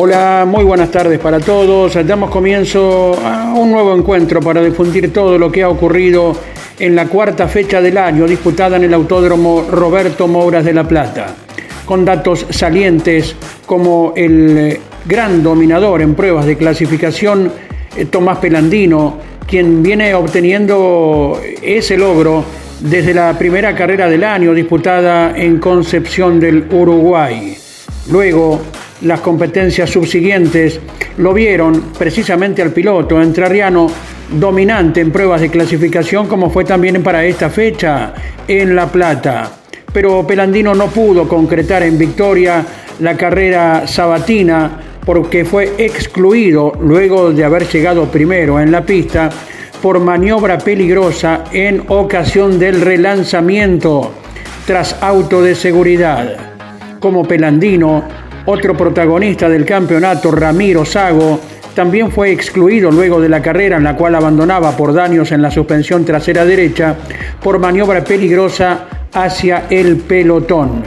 Hola, muy buenas tardes para todos. Damos comienzo a un nuevo encuentro para difundir todo lo que ha ocurrido en la cuarta fecha del año disputada en el Autódromo Roberto Mouras de La Plata, con datos salientes como el eh, gran dominador en pruebas de clasificación, eh, Tomás Pelandino, quien viene obteniendo ese logro desde la primera carrera del año disputada en Concepción del Uruguay. Luego, las competencias subsiguientes lo vieron precisamente al piloto entrerriano dominante en pruebas de clasificación como fue también para esta fecha en La Plata. Pero Pelandino no pudo concretar en victoria la carrera sabatina porque fue excluido luego de haber llegado primero en la pista por maniobra peligrosa en ocasión del relanzamiento tras auto de seguridad. Como Pelandino otro protagonista del campeonato, Ramiro Sago, también fue excluido luego de la carrera en la cual abandonaba por daños en la suspensión trasera derecha por maniobra peligrosa hacia el pelotón.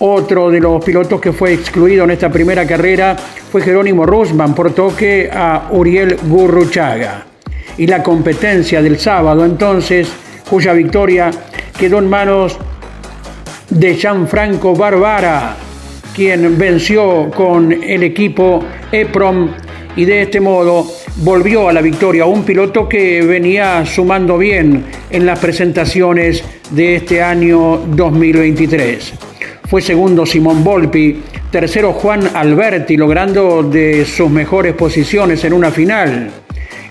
Otro de los pilotos que fue excluido en esta primera carrera fue Jerónimo Rusman por toque a Uriel Gurruchaga. Y la competencia del sábado entonces, cuya victoria quedó en manos de Gianfranco Barbara, quien venció con el equipo EPROM y de este modo volvió a la victoria un piloto que venía sumando bien en las presentaciones de este año 2023. Fue segundo Simón Volpi, tercero Juan Alberti, logrando de sus mejores posiciones en una final.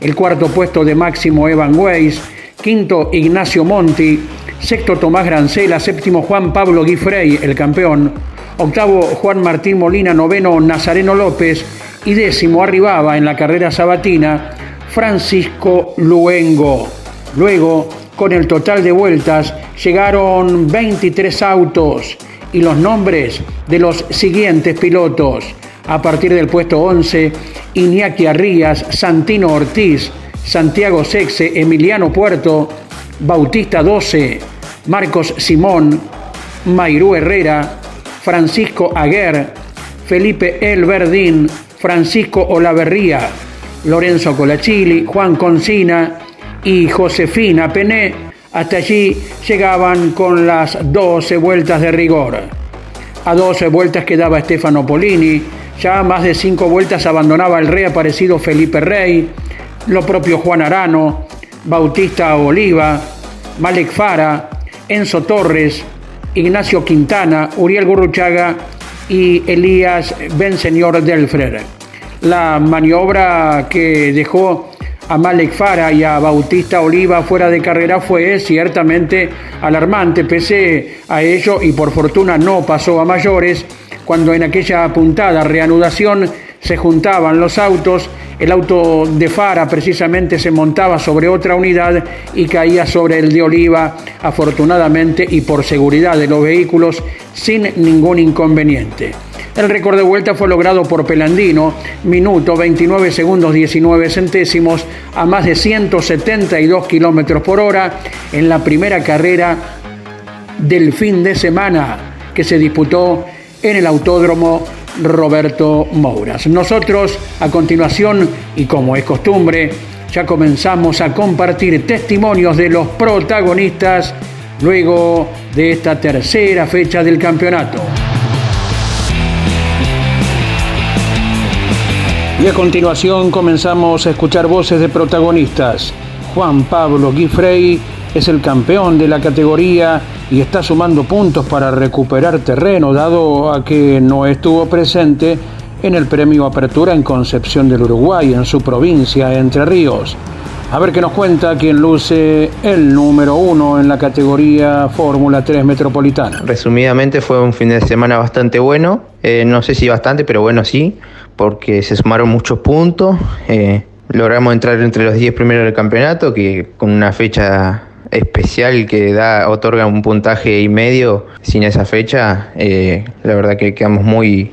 El cuarto puesto de Máximo Evan Weiss, quinto Ignacio Monti, sexto Tomás Grancela, séptimo Juan Pablo Guifrey, el campeón, octavo Juan Martín Molina, noveno Nazareno López y décimo arribaba en la carrera sabatina Francisco Luengo. Luego, con el total de vueltas, llegaron 23 autos y los nombres de los siguientes pilotos. A partir del puesto 11, Iñaki Arrías, Santino Ortiz, Santiago Sexe, Emiliano Puerto, Bautista 12, Marcos Simón, Mairú Herrera, Francisco Aguer, Felipe El Verdín, Francisco Olaverría, Lorenzo Colachili, Juan Concina y Josefina Pené. Hasta allí llegaban con las 12 vueltas de rigor. A 12 vueltas quedaba Stefano Polini, ya más de 5 vueltas abandonaba el reaparecido Felipe Rey, lo propio Juan Arano, Bautista Oliva, Malek Fara, Enzo Torres, Ignacio Quintana, Uriel Gurruchaga y Elías Benseñor Delfrer. La maniobra que dejó a Malek Fara y a Bautista Oliva fuera de carrera fue ciertamente alarmante, pese a ello y por fortuna no pasó a mayores, cuando en aquella apuntada reanudación se juntaban los autos, el auto de Fara precisamente se montaba sobre otra unidad y caía sobre el de Oliva, afortunadamente y por seguridad de los vehículos, sin ningún inconveniente. El récord de vuelta fue logrado por Pelandino, minuto 29 segundos 19 centésimos a más de 172 kilómetros por hora en la primera carrera del fin de semana que se disputó en el Autódromo Roberto Mouras. Nosotros, a continuación, y como es costumbre, ya comenzamos a compartir testimonios de los protagonistas luego de esta tercera fecha del campeonato. Y a continuación comenzamos a escuchar voces de protagonistas. Juan Pablo Guifrey es el campeón de la categoría y está sumando puntos para recuperar terreno, dado a que no estuvo presente en el premio Apertura en Concepción del Uruguay, en su provincia, Entre Ríos. A ver qué nos cuenta quien luce el número uno en la categoría Fórmula 3 Metropolitana. Resumidamente fue un fin de semana bastante bueno, eh, no sé si bastante, pero bueno sí, porque se sumaron muchos puntos. Eh, logramos entrar entre los 10 primeros del campeonato, que con una fecha especial que da otorga un puntaje y medio sin esa fecha, eh, la verdad que quedamos muy,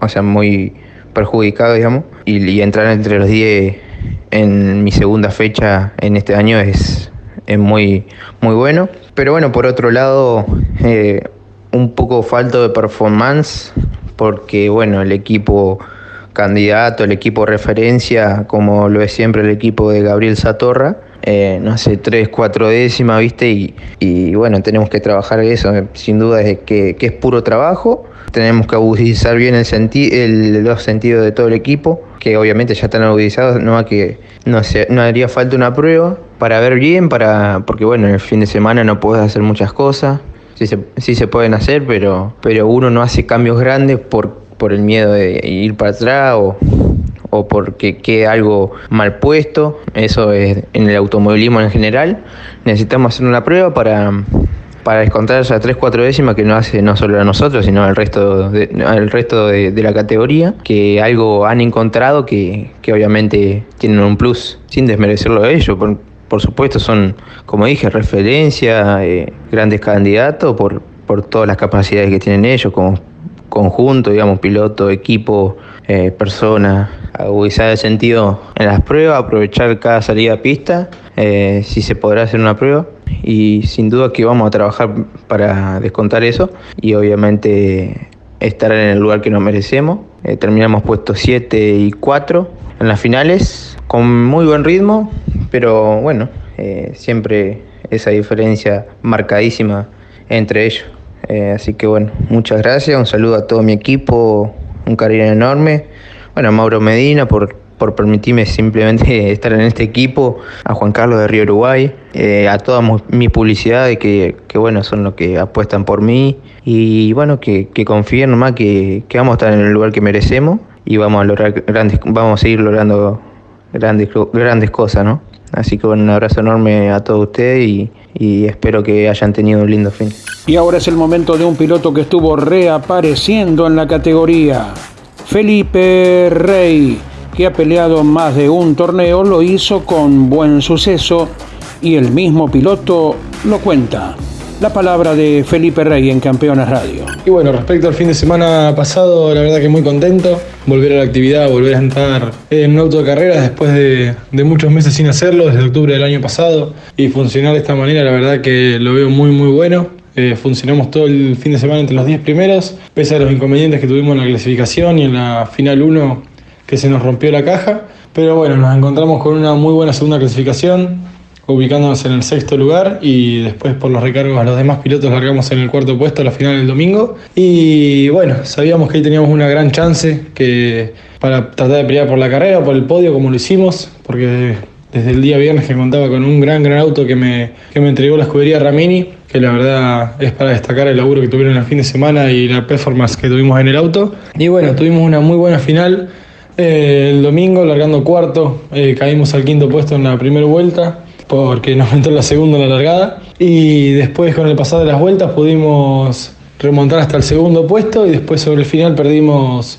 o sea, muy perjudicados, digamos, y, entrar entre los 10 en mi segunda fecha en este año es, es muy, muy bueno. Pero bueno, por otro lado, eh, un poco falto de performance, porque bueno, el equipo candidato, el equipo referencia, como lo es siempre el equipo de Gabriel Satorra, eh, no sé, tres, cuatro décimas, ¿viste? Y, y, bueno, tenemos que trabajar eso, sin duda es que, que es puro trabajo. Tenemos que agudizar bien el, senti el los sentidos de todo el equipo, que obviamente ya están agudizados, no que no, sé, no haría falta una prueba para ver bien, para porque bueno, en el fin de semana no puedes hacer muchas cosas, sí se, sí se pueden hacer, pero, pero uno no hace cambios grandes por, por el miedo de ir para atrás o, o porque quede algo mal puesto, eso es en el automovilismo en general. Necesitamos hacer una prueba para, para descontar esas 3-4 décimas que nos hace no solo a nosotros, sino al resto de, al resto de, de, la categoría, que algo han encontrado que, que, obviamente tienen un plus, sin desmerecerlo a ellos. Por, por supuesto, son, como dije, referencia, eh, grandes candidatos por, por todas las capacidades que tienen ellos, como conjunto, digamos, piloto, equipo, eh, persona, agudizar el sentido en las pruebas, aprovechar cada salida a pista, eh, si se podrá hacer una prueba. Y sin duda que vamos a trabajar para descontar eso y obviamente estar en el lugar que nos merecemos. Eh, terminamos puestos 7 y 4 en las finales, con muy buen ritmo, pero bueno, eh, siempre esa diferencia marcadísima entre ellos. Así que bueno, muchas gracias, un saludo a todo mi equipo, un cariño enorme. Bueno, a Mauro Medina por, por permitirme simplemente estar en este equipo, a Juan Carlos de Río Uruguay, eh, a toda mi publicidad que, que, bueno, son los que apuestan por mí y bueno, que, que confíen nomás que, que vamos a estar en el lugar que merecemos y vamos a lograr grandes, vamos a seguir logrando grandes, grandes cosas, ¿no? Así que un abrazo enorme a todos ustedes y, y, espero que hayan tenido un lindo fin. Y ahora es el momento de un piloto que estuvo reapareciendo en la categoría. Felipe Rey, que ha peleado más de un torneo, lo hizo con buen suceso y el mismo piloto lo cuenta. La palabra de Felipe Rey en Campeones Radio. Y bueno, respecto al fin de semana pasado, la verdad que muy contento. Volver a la actividad, volver a entrar en un auto de carreras después de, de, muchos meses sin hacerlo, desde octubre del año pasado. Y funcionar de esta manera, la verdad que lo veo muy, muy bueno. Eh, funcionamos todo el fin de semana entre los 10 primeros, pese a los inconvenientes que tuvimos en la clasificación y en la final 1 que se nos rompió la caja. Pero bueno, nos encontramos con una muy buena segunda clasificación, ubicándonos en el sexto lugar y después por los recargos a los demás pilotos largamos en el cuarto puesto a la final del domingo. Y bueno, sabíamos que ahí teníamos una gran chance que para tratar de pelear por la carrera, por el podio como lo hicimos, porque desde el día viernes que contaba con un gran, gran auto que me, que me entregó la escudería Ramini, que la verdad es para destacar el laburo que tuvieron el fin de semana y la performance que tuvimos en el auto. Y bueno, tuvimos una muy buena final. Eh, el domingo, largando cuarto, eh, caímos al quinto puesto en la primera vuelta porque nos entró la segunda en la largada. Y después, con el pasar de las vueltas, pudimos remontar hasta el segundo puesto y después sobre el final perdimos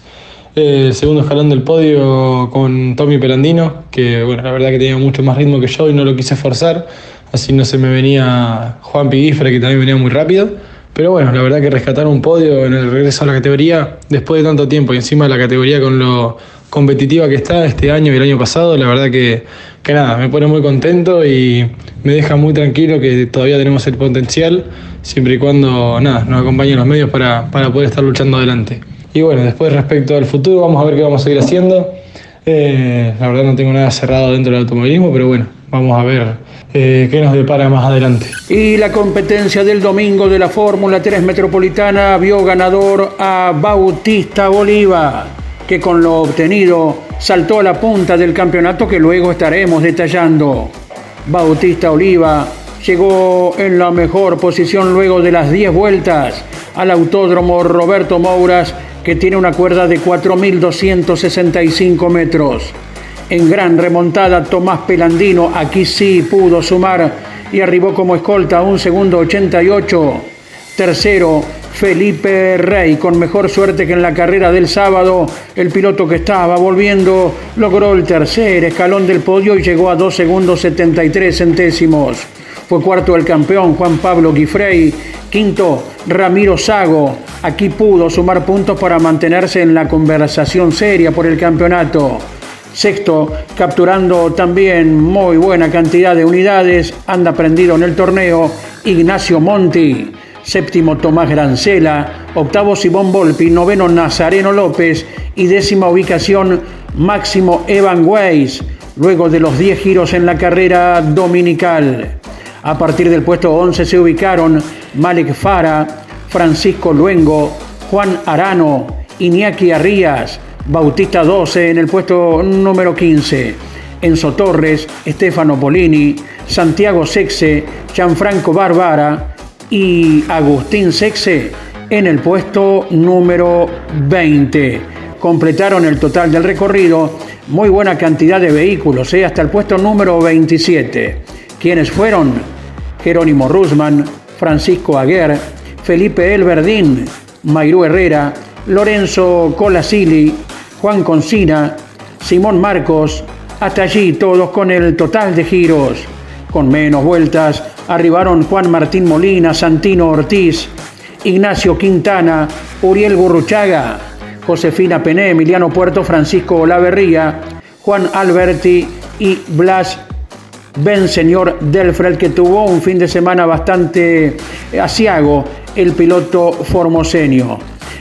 eh, el segundo escalón del podio con Tommy Perandino, que bueno, la verdad que tenía mucho más ritmo que yo y no lo quise forzar, así no se me venía Juan Piguifre, que también venía muy rápido. Pero bueno, la verdad que rescatar un podio en el regreso a la categoría después de tanto tiempo y encima la categoría con lo competitiva que está este año y el año pasado, la verdad que, que nada, me pone muy contento y me deja muy tranquilo que todavía tenemos el potencial, siempre y cuando nada, nos acompañen los medios para, para poder estar luchando adelante. Y bueno, después respecto al futuro, vamos a ver qué vamos a seguir haciendo. Eh, la verdad no tengo nada cerrado dentro del automovilismo, pero bueno, vamos a ver eh, qué nos depara más adelante. Y la competencia del domingo de la Fórmula 3 Metropolitana vio ganador a Bautista Bolívar, que con lo obtenido saltó a la punta del campeonato que luego estaremos detallando. Bautista Oliva llegó en la mejor posición luego de las 10 vueltas al autódromo Roberto Mouras que tiene una cuerda de 4.265 metros. En gran remontada, Tomás Pelandino aquí sí pudo sumar y arribó como escolta un segundo 88. Tercero, Felipe Rey, con mejor suerte que en la carrera del sábado. El piloto que estaba volviendo logró el tercer escalón del podio y llegó a 2 segundos 73 centésimos. Fue cuarto el campeón Juan Pablo Guifrey. Quinto, Ramiro Sago. Aquí pudo sumar puntos para mantenerse en la conversación seria por el campeonato. Sexto, capturando también muy buena cantidad de unidades, anda prendido en el torneo Ignacio Monti. Séptimo, Tomás Grancela. Octavo, Simón Volpi. Noveno, Nazareno López. Y décima ubicación, Máximo Evan Weiss. Luego de los 10 giros en la carrera dominical. A partir del puesto 11 se ubicaron Malek Fara, Francisco Luengo, Juan Arano, Iñaki Arrías, Bautista 12 en el puesto número 15, Enzo Torres, Estefano Polini, Santiago Sexe, Gianfranco Barbara y Agustín Sexe en el puesto número 20. Completaron el total del recorrido, muy buena cantidad de vehículos, ¿eh? hasta el puesto número 27 quienes fueron Jerónimo Rusman, Francisco Aguer, Felipe Elverdín, Mayrú Herrera, Lorenzo Colasili, Juan Concina, Simón Marcos, hasta allí todos con el total de giros. Con menos vueltas arribaron Juan Martín Molina, Santino Ortiz, Ignacio Quintana, Uriel Gurruchaga, Josefina Pené, Emiliano Puerto, Francisco Olaverría, Juan Alberti y Blas Ben Señor Delfred, que tuvo un fin de semana bastante asiago, el piloto formoseño.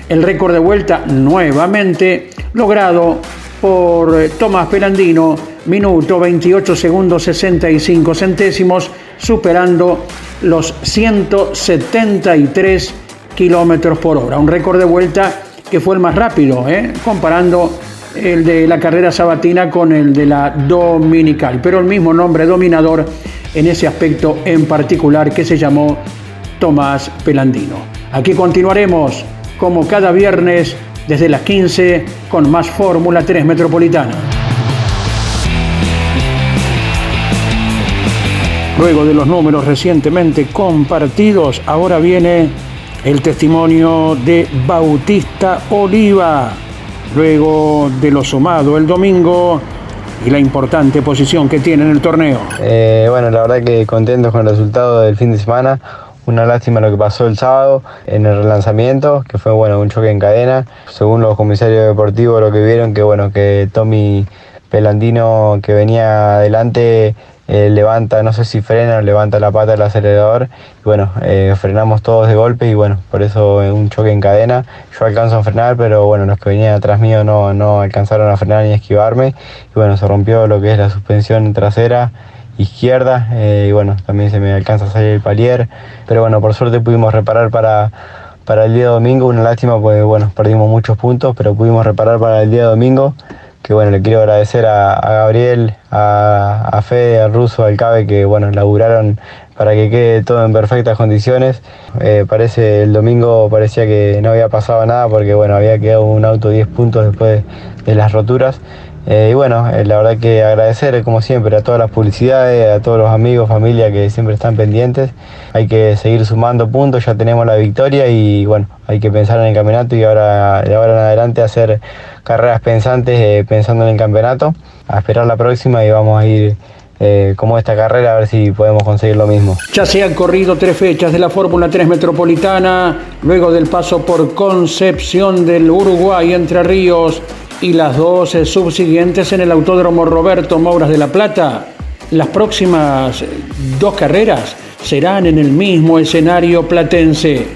El récord de vuelta nuevamente logrado por Tomás Pelandino, minuto 28 segundos 65 centésimos, superando los 173 kilómetros por hora. Un récord de vuelta que fue el más rápido, ¿eh? comparando el de la carrera sabatina con el de la dominical, pero el mismo nombre dominador en ese aspecto en particular que se llamó Tomás Pelandino. Aquí continuaremos como cada viernes desde las 15 con más Fórmula 3 Metropolitana. Luego de los números recientemente compartidos, ahora viene el testimonio de Bautista Oliva luego de lo sumado el domingo y la importante posición que tiene en el torneo. Eh, bueno, la verdad que contentos con el resultado del fin de semana. Una lástima lo que pasó el sábado en el relanzamiento, que fue bueno, un choque en cadena. Según los comisarios deportivos lo que vieron, que bueno, que Tommy Pelandino que venía adelante eh, levanta, no sé si frena levanta la pata del acelerador. Bueno, eh, frenamos todos de golpe y bueno, por eso un choque en cadena. Yo alcanzo a frenar, pero bueno, los que venían atrás mío no, no alcanzaron a frenar ni a esquivarme. Y bueno, se rompió lo que es la suspensión trasera izquierda eh, y bueno, también se me alcanza a salir el palier. Pero bueno, por suerte pudimos reparar para para el día domingo, una lástima pues bueno, perdimos muchos puntos, pero pudimos reparar para el día domingo que bueno, le quiero agradecer a, Gabriel, a, a, Fede, al Ruso, al Cabe, que bueno, laburaron para que quede todo en perfectas condiciones. Eh, parece el domingo parecía que no había pasado nada porque bueno, había quedado un auto 10 puntos después de las roturas. Eh, y bueno, eh, la verdad que agradecer como siempre a todas las publicidades, a todos los amigos, familia que siempre están pendientes. Hay que seguir sumando puntos, ya tenemos la victoria y bueno, hay que pensar en el campeonato y ahora de ahora en adelante hacer carreras pensantes eh, pensando en el campeonato. A esperar la próxima y vamos a ir como esta carrera a ver si podemos conseguir lo mismo. Ya se han corrido tres fechas de la Fórmula 3 Metropolitana, luego del paso por Concepción del Uruguay, Entre Ríos, y las dos subsiguientes en el Autódromo Roberto Mouras de la Plata. Las próximas dos carreras serán en el mismo escenario platense,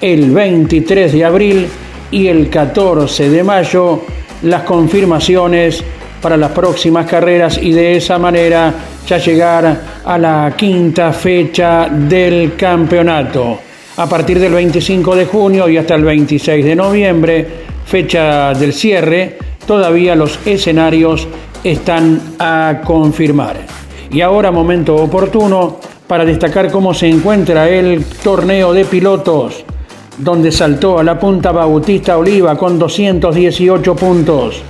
el 23 de abril y el 14 de mayo, las confirmaciones para las próximas carreras y de esa manera ya llegar a la quinta fecha del campeonato. A partir del 25 de junio y hasta el 26 de noviembre, fecha del cierre, todavía los escenarios están a confirmar. Y ahora momento oportuno para destacar cómo se encuentra el torneo de pilotos, donde saltó a la punta Bautista Oliva con 218 puntos.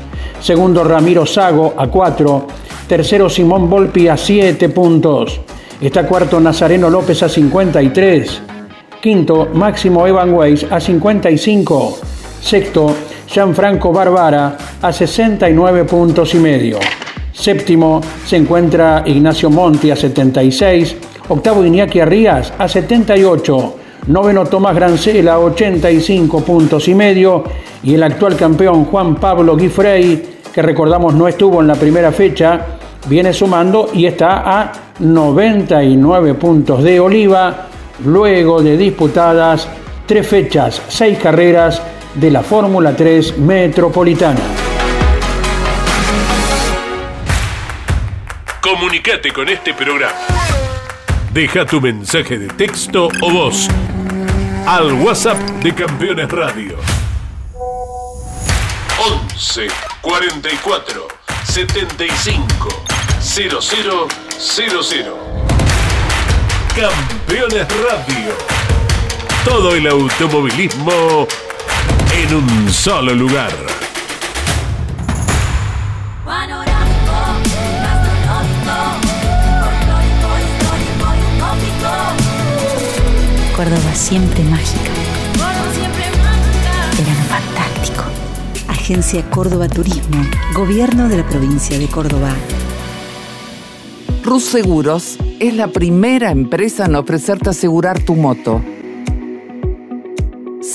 Segundo Ramiro Sago a 4. Tercero Simón Volpi a 7 puntos. Está cuarto Nazareno López a 53. Quinto Máximo Evan Weiss a 55. Sexto Gianfranco Barbara a 69 puntos y medio. Séptimo se encuentra Ignacio Monti a 76. Octavo Iñaki Arrías a 78. Noveno Tomás Grancela a 85 puntos y medio. Y el actual campeón Juan Pablo Guifrey, que recordamos no estuvo en la primera fecha, viene sumando y está a 99 puntos de Oliva, luego de disputadas tres fechas, seis carreras de la Fórmula 3 Metropolitana. Comunicate con este programa. Deja tu mensaje de texto o voz al WhatsApp de Campeones Radio. 11 44 75 0000. Campeones Radio. Todo el automovilismo en un solo lugar. Córdoba siempre mágica. Verano fantástico. Agencia Córdoba Turismo. Gobierno de la provincia de Córdoba. Rus Seguros es la primera empresa en ofrecerte asegurar tu moto.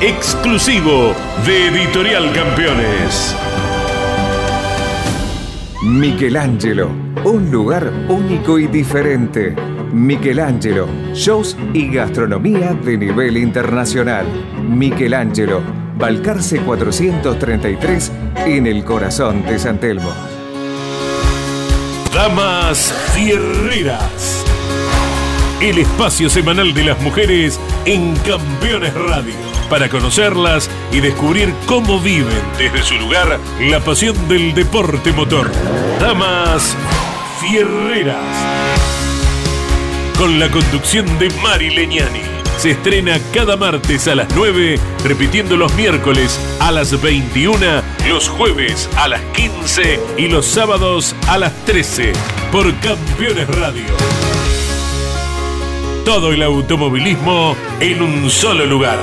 Exclusivo de Editorial Campeones. Michelangelo, un lugar único y diferente. Michelangelo, shows y gastronomía de nivel internacional. Michelangelo, Balcarce 433 en el corazón de San Telmo. Damas Fierreras. El espacio semanal de las mujeres en Campeones Radio. Para conocerlas y descubrir cómo viven desde su lugar la pasión del deporte motor. Damas Fierreras. Con la conducción de Mari Leñani. Se estrena cada martes a las 9, repitiendo los miércoles a las 21, los jueves a las 15 y los sábados a las 13 por Campeones Radio. Todo el automovilismo en un solo lugar.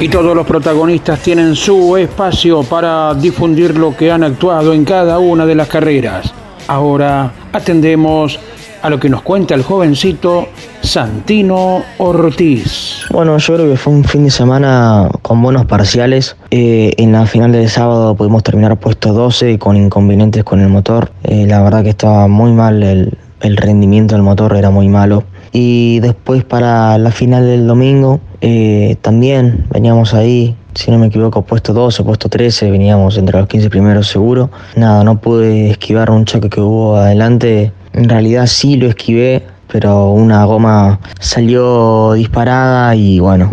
Y todos los protagonistas tienen su espacio para difundir lo que han actuado en cada una de las carreras. Ahora atendemos a lo que nos cuenta el jovencito Santino Ortiz. Bueno, yo creo que fue un fin de semana con buenos parciales. Eh, en la final del sábado pudimos terminar puesto 12 con inconvenientes con el motor. Eh, la verdad que estaba muy mal, el, el rendimiento del motor era muy malo. Y después para la final del domingo eh, también veníamos ahí, si no me equivoco, puesto 12, puesto 13, veníamos entre los 15 primeros seguro. Nada, no pude esquivar un choque que hubo adelante. En realidad sí lo esquivé, pero una goma salió disparada y bueno,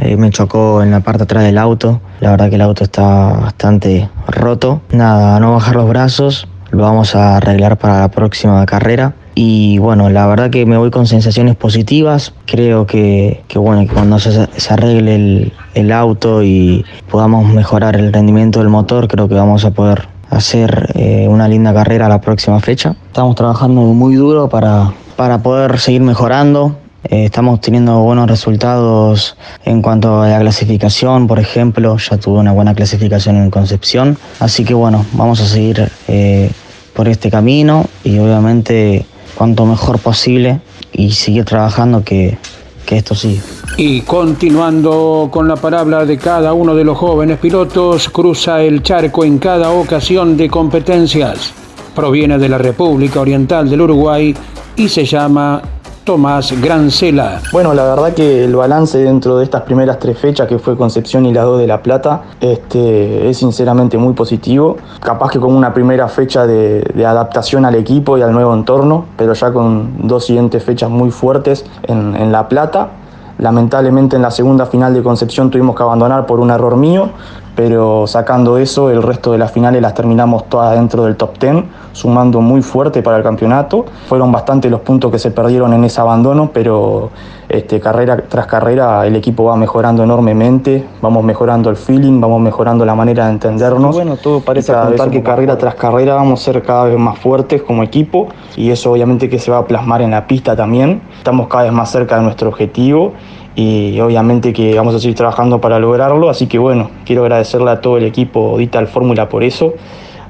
eh, me chocó en la parte atrás del auto. La verdad que el auto está bastante roto. Nada, no bajar los brazos, lo vamos a arreglar para la próxima carrera. Y bueno, la verdad que me voy con sensaciones positivas. Creo que, bueno, que cuando se, arregle el, auto y podamos mejorar el rendimiento del motor, creo que vamos a poder hacer eh, una linda carrera la próxima fecha. Estamos trabajando muy duro para, para poder seguir mejorando. Eh, estamos teniendo buenos resultados en cuanto a la clasificación, por ejemplo, ya tuve una buena clasificación en Concepción. Así que bueno, vamos a seguir eh, por este camino y obviamente cuanto mejor posible y seguir trabajando que, que esto siga. Y continuando con la palabra de cada uno de los jóvenes pilotos, cruza el charco en cada ocasión de competencias. Proviene de la República Oriental del Uruguay y se llama Tomás Grancela. Bueno, la verdad que el balance dentro de estas primeras tres fechas, que fue Concepción y las dos de La Plata, este, es sinceramente muy positivo. Capaz que con una primera fecha de, adaptación al equipo y al nuevo entorno, pero ya con dos siguientes fechas muy fuertes en, en La Plata. Lamentablemente en la segunda final de Concepción tuvimos que abandonar por un error mío, pero sacando eso, el resto de las finales las terminamos todas dentro del top 10, sumando muy fuerte para el campeonato. Fueron bastante los puntos que se perdieron en ese abandono, pero este, carrera tras carrera el equipo va mejorando enormemente, vamos mejorando el feeling, vamos mejorando la manera de entendernos. bueno, todo parece que carrera tras carrera vamos a ser cada vez más fuertes como equipo y eso obviamente que se va a plasmar en la pista también. Estamos cada vez más cerca de nuestro objetivo y obviamente que vamos a seguir trabajando para lograrlo, así que bueno, quiero agradecerle a todo el equipo Dital Fórmula por eso,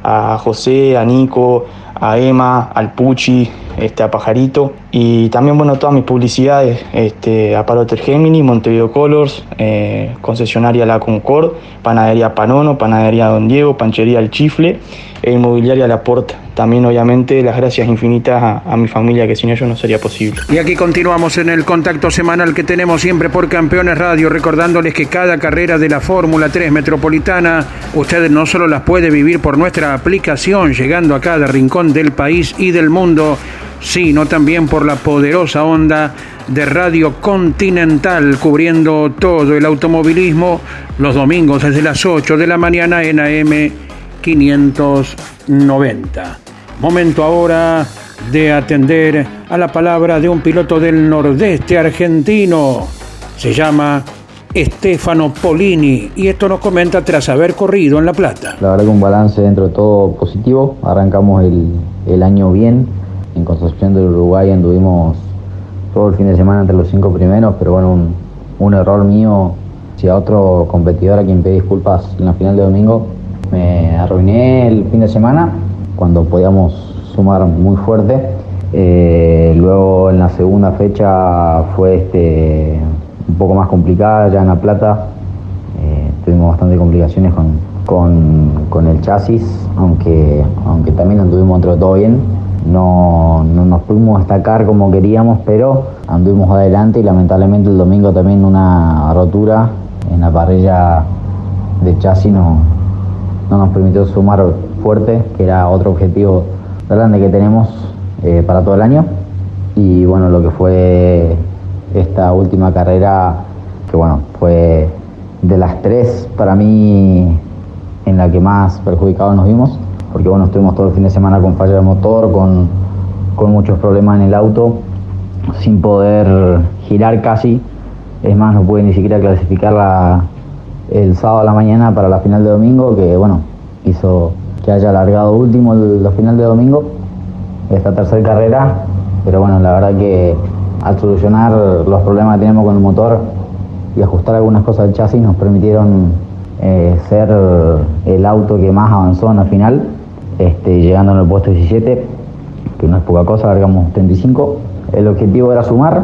a José, a Nico, a Emma, al Puchi, este, a Pajarito y también bueno todas mis publicidades, este, a Paroter Gemini, Montevideo Colors, eh, concesionaria La Concord, Panadería Panono, Panadería Don Diego, Panchería El Chifle e Inmobiliaria La Porta. También obviamente las gracias infinitas a, mi familia que sin ellos no sería posible. Y aquí continuamos en el contacto semanal que tenemos siempre por Campeones Radio, recordándoles que cada carrera de la Fórmula 3 Metropolitana, ustedes no solo las puede vivir por nuestra aplicación, llegando a cada rincón del país y del mundo, sino también por la poderosa onda de Radio Continental, cubriendo todo el automovilismo los domingos desde las 8 de la mañana en AM 590. Momento ahora de atender a la palabra de un piloto del nordeste argentino. Se llama Estefano Polini y esto nos comenta tras haber corrido en La Plata. La verdad que un balance dentro de todo positivo. Arrancamos el, año bien. En Concepción del Uruguay anduvimos todo el fin de semana entre los cinco primeros, pero bueno, un, error mío. Si a otro competidor a quien pedí disculpas en la final de domingo, me arruiné el fin de semana cuando podíamos sumar muy fuerte. Eh, luego en la segunda fecha fue este, un poco más complicada ya en La Plata. Eh, tuvimos bastantes complicaciones con, el chasis, aunque, aunque también anduvimos entre todo bien. No, no, nos pudimos destacar como queríamos, pero anduvimos adelante y lamentablemente el domingo también una rotura en la parrilla de chasis no, no nos permitió sumar fuerte, que era otro objetivo grande que tenemos eh, para todo el año. Y bueno, lo que fue esta última carrera, que bueno, fue de las tres para mí en la que más perjudicados nos vimos, porque bueno, estuvimos todo el fin de semana con falla de motor, con, con muchos problemas en el auto, sin poder girar casi. Es más, no pude ni siquiera clasificar la, el sábado a la mañana para la final de domingo, que bueno, hizo que haya alargado último la final de domingo, esta tercera carrera, pero bueno, la verdad que al solucionar los problemas que tenemos con el motor y ajustar algunas cosas del chasis nos permitieron eh, ser el auto que más avanzó en la final, este, llegando en el puesto 17, que no es poca cosa, largamos 35. El objetivo era sumar,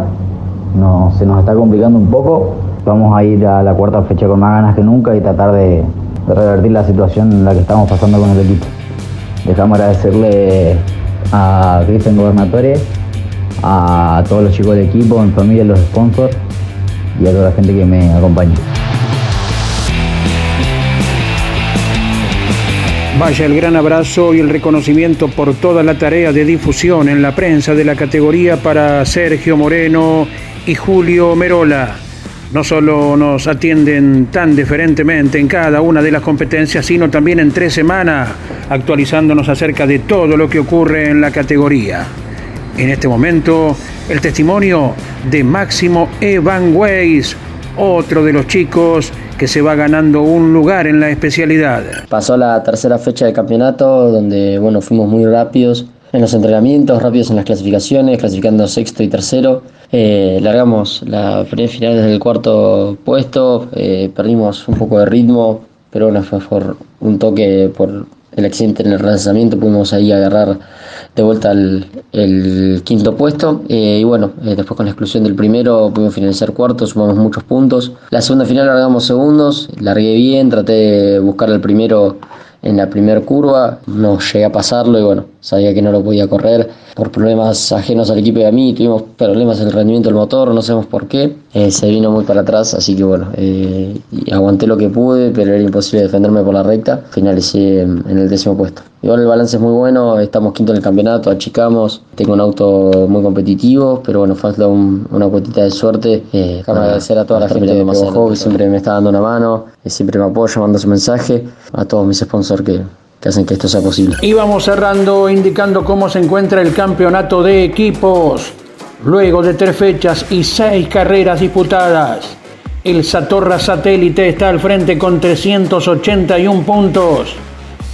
no, se nos está complicando un poco, Vamos a ir a la cuarta fecha con más ganas que nunca y tratar de, revertir la situación en la que estamos pasando con el equipo. Dejamos agradecerle a Cristian Gobernatore, a todos los chicos del equipo, a mi familia, a los sponsors y a toda la gente que me acompaña. Vaya el gran abrazo y el reconocimiento por toda la tarea de difusión en la prensa de la categoría para Sergio Moreno y Julio Merola no solo nos atienden tan diferentemente en cada una de las competencias, sino también en tres semanas, actualizándonos acerca de todo lo que ocurre en la categoría. En este momento, el testimonio de Máximo Evan Weiss, otro de los chicos que se va ganando un lugar en la especialidad. Pasó la tercera fecha de campeonato, donde bueno, fuimos muy rápidos en los entrenamientos, rápidos en las clasificaciones, clasificando sexto y tercero. Eh, largamos la final desde el cuarto puesto, eh, perdimos un poco de ritmo, pero bueno, fue por un toque por el accidente en el relanzamiento, pudimos ahí agarrar de vuelta el, quinto puesto. Eh, y bueno, después con la exclusión del primero pudimos finalizar cuarto, sumamos muchos puntos. La segunda final largamos segundos, largué bien, traté de buscar el primero en la primera curva, no llegué a pasarlo y bueno, sabía que no lo podía correr por problemas ajenos al equipo y a mí, tuvimos problemas en el rendimiento del motor, no sabemos por qué, eh, se vino muy para atrás, así que bueno, eh, aguanté lo que pude, pero era imposible defenderme por la recta, finalicé en el décimo puesto. Igual el balance es muy bueno, estamos quinto en el campeonato, achicamos, tengo un auto muy competitivo, pero bueno, falta una cuotita de suerte. Eh, agradecer a toda la gente que me que siempre me está dando una mano, siempre me apoya, manda su mensaje, a todos mis sponsors que, que hacen que esto sea posible. Y vamos cerrando indicando cómo se encuentra el campeonato de equipos. Luego de tres fechas y seis carreras disputadas, el Satorra Satélite está al frente con 381 puntos.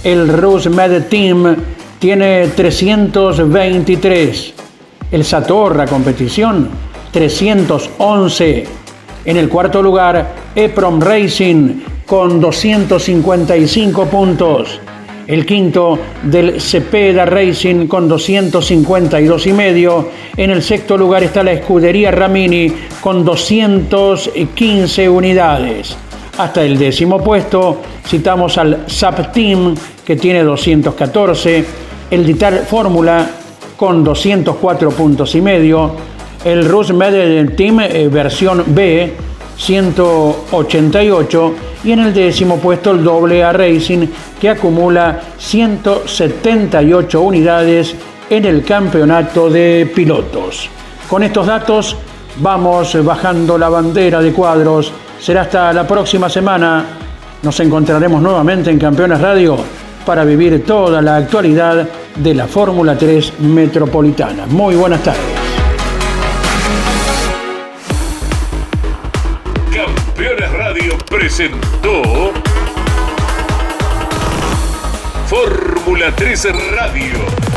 El Med Team tiene 323. El Satorra Competición 311. En el cuarto lugar, Eprom Racing con 255 puntos. El quinto del Cepeda Racing con 252 y medio. En el sexto lugar está la Escudería Ramini con 215 unidades. Hasta el décimo puesto citamos al SAP Team que tiene 214, el Ditar Fórmula con 204 puntos y medio, el Rus Med Team eh, versión B 188 y en el décimo puesto el AA Racing que acumula 178 unidades en el campeonato de pilotos. Con estos datos vamos bajando la bandera de cuadros Será hasta la próxima semana. Nos encontraremos nuevamente en Campeones Radio para vivir toda la actualidad de la Fórmula 3 Metropolitana. Muy buenas tardes. Campeones Radio presentó Fórmula 3 Radio